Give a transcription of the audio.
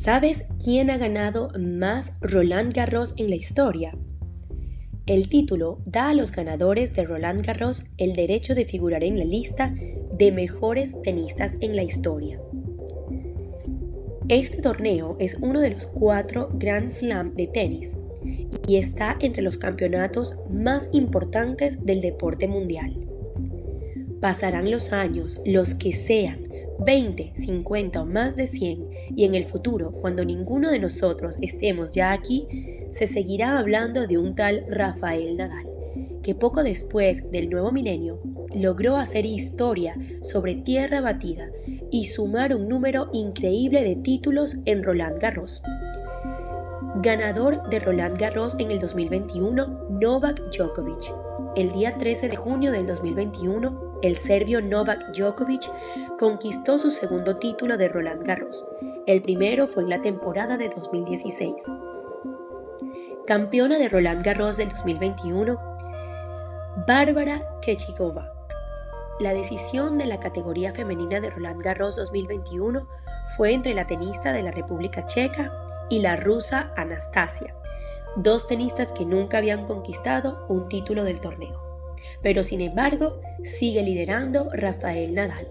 ¿Sabes quién ha ganado más Roland Garros en la historia? El título da a los ganadores de Roland Garros el derecho de figurar en la lista de mejores tenistas en la historia. Este torneo es uno de los cuatro Grand Slam de tenis y está entre los campeonatos más importantes del deporte mundial. Pasarán los años, los que sean, 20, 50 o más de 100 y en el futuro, cuando ninguno de nosotros estemos ya aquí, se seguirá hablando de un tal Rafael Nadal, que poco después del nuevo milenio logró hacer historia sobre tierra batida y sumar un número increíble de títulos en Roland Garros. Ganador de Roland Garros en el 2021, Novak Djokovic. El día 13 de junio del 2021, el serbio Novak Djokovic conquistó su segundo título de Roland Garros. El primero fue en la temporada de 2016. Campeona de Roland Garros del 2021, Bárbara Krejcikova. La decisión de la categoría femenina de Roland Garros 2021 fue entre la tenista de la República Checa y la rusa Anastasia, dos tenistas que nunca habían conquistado un título del torneo pero sin embargo sigue liderando Rafael Nadal.